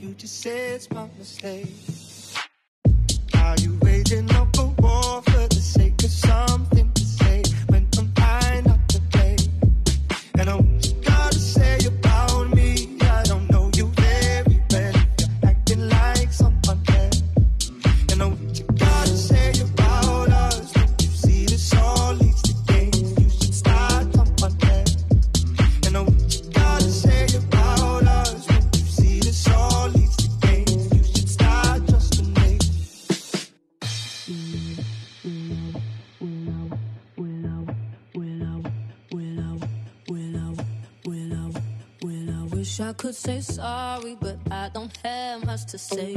You just said it's my mistake. Say.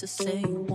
To say. You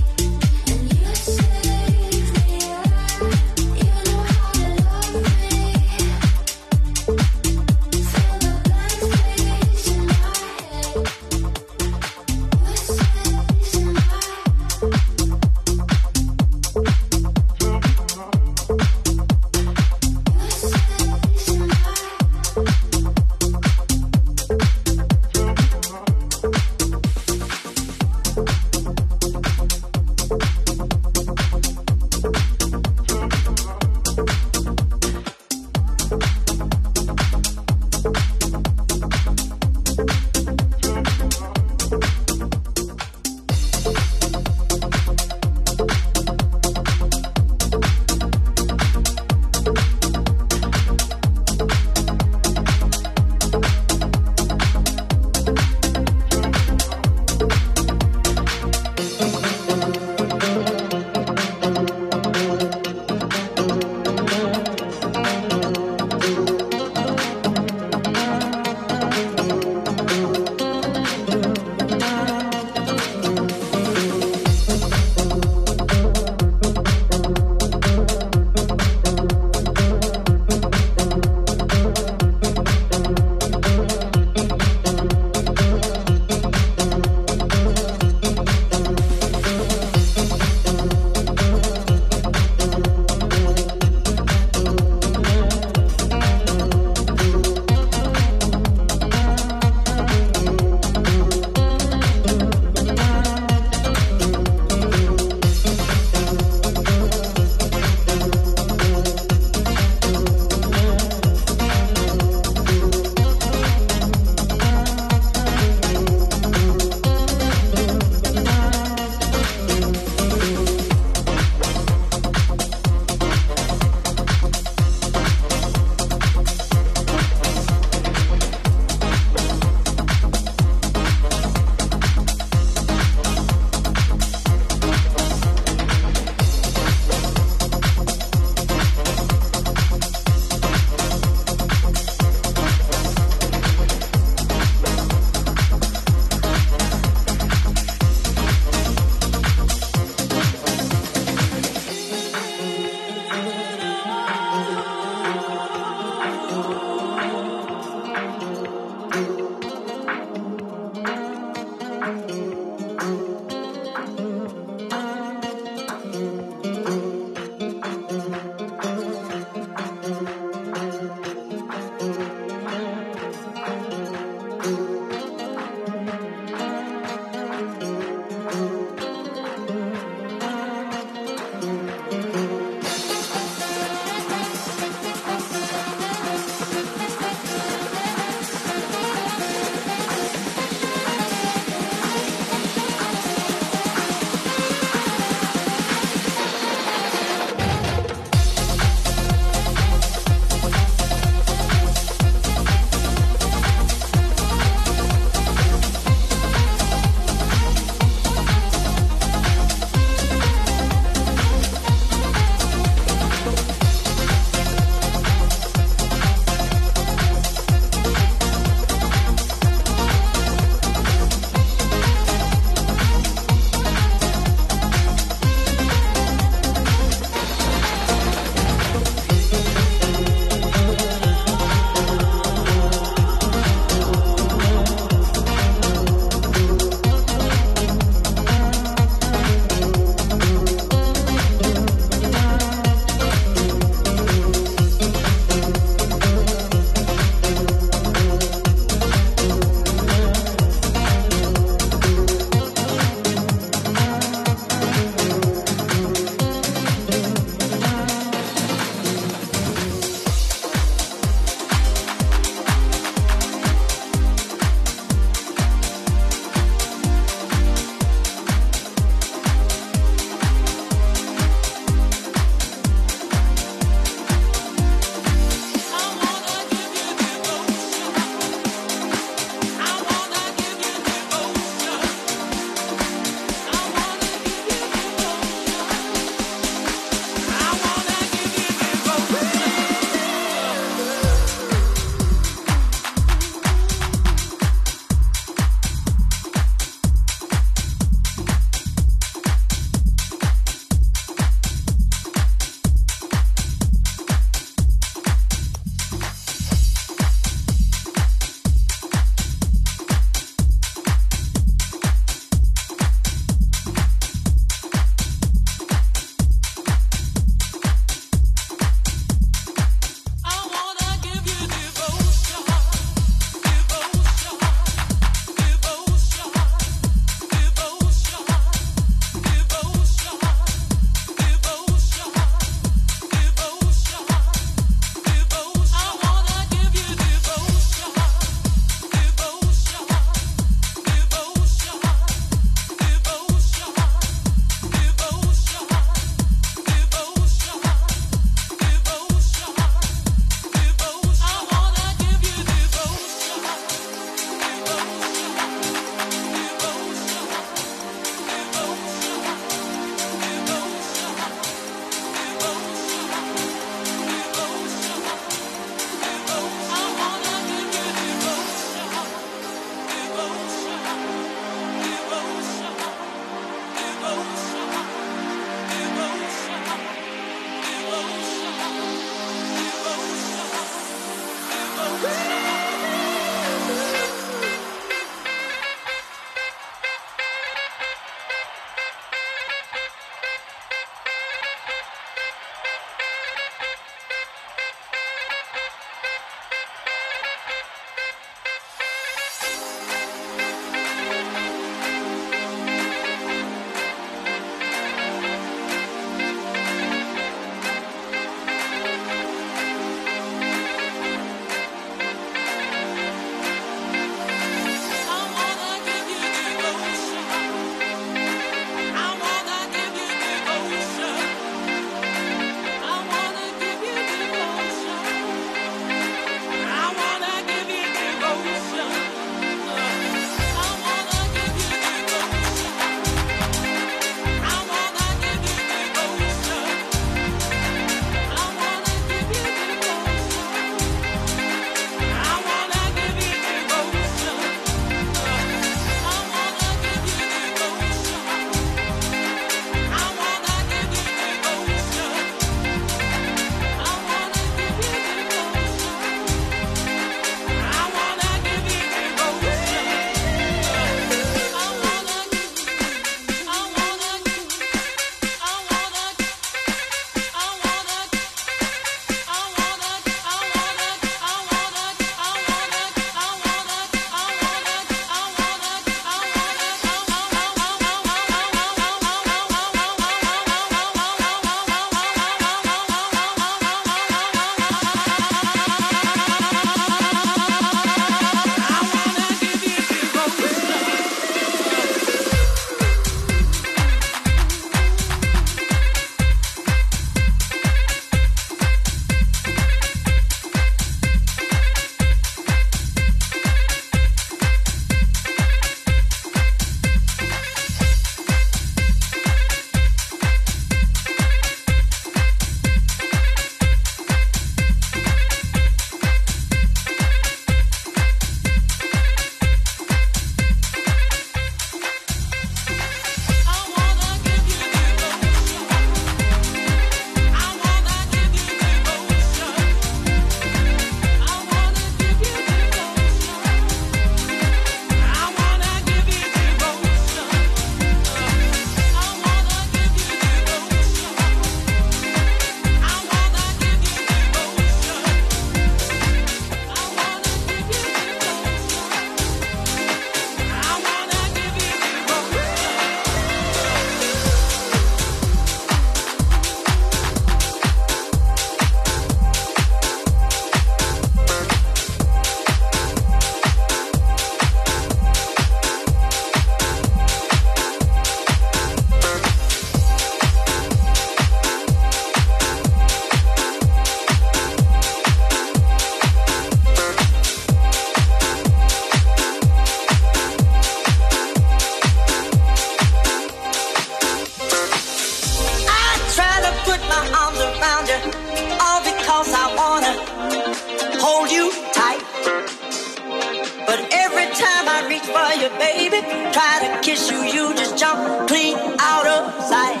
baby. Try to kiss you, you just jump clean out of sight.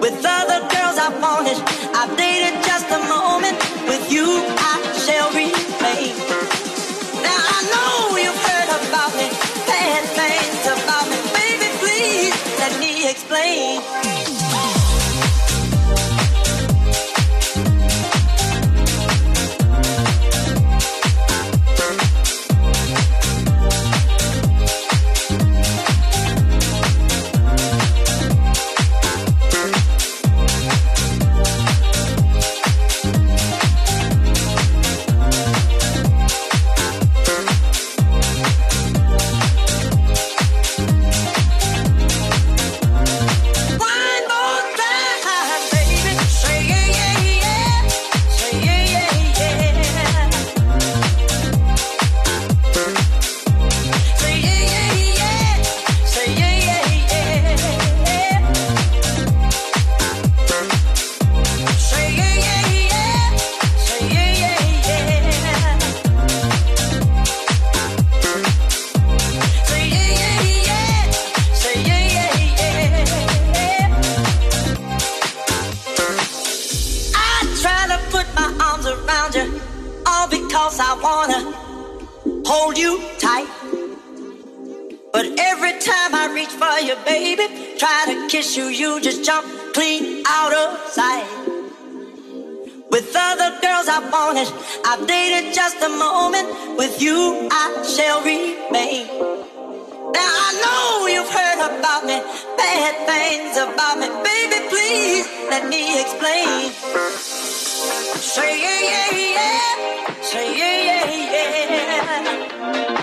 With other girls, I've on it. I've vanish. I've dated just a moment. With you, I shall remain. Now I know you've heard about me, bad things about me. Baby, please let me explain. Say yeah, yeah, yeah. Say yeah, yeah, yeah.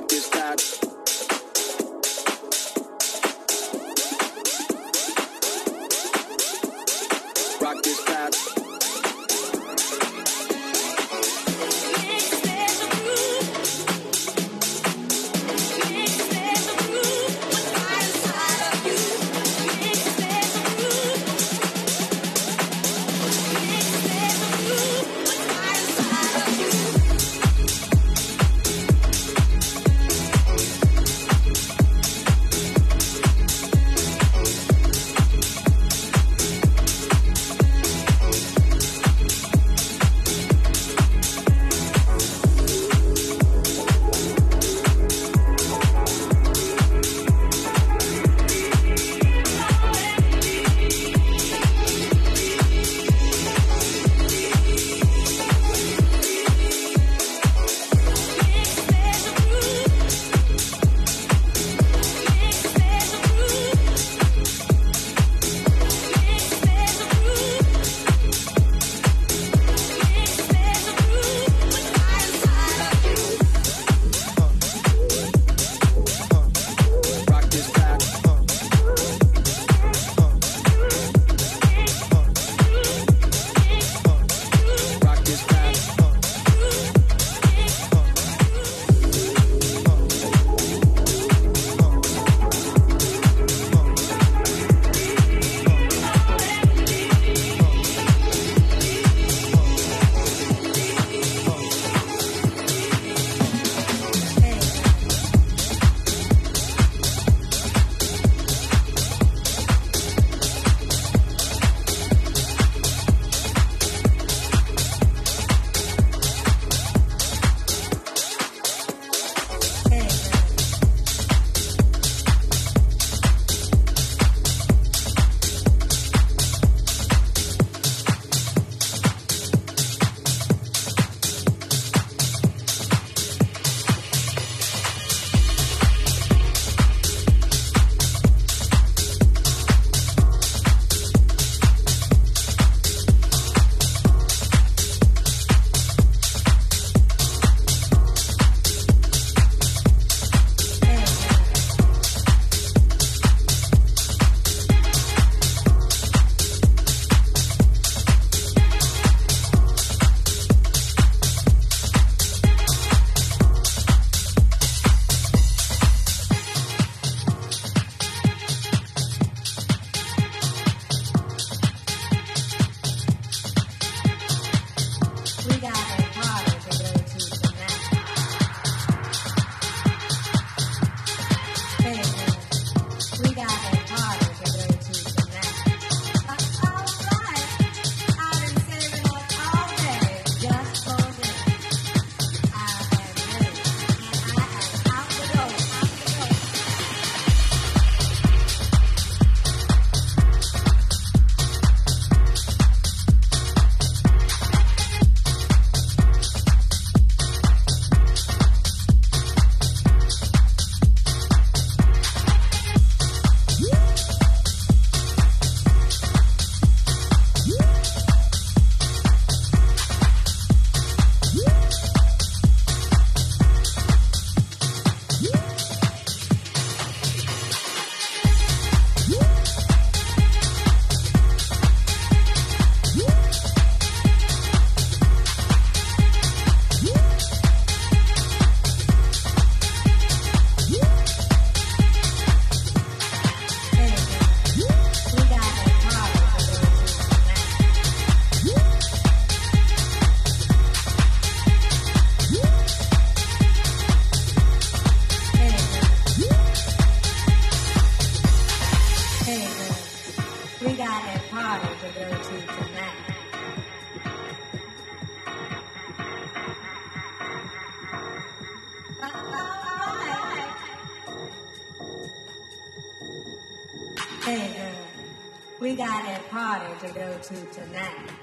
To go to tonight.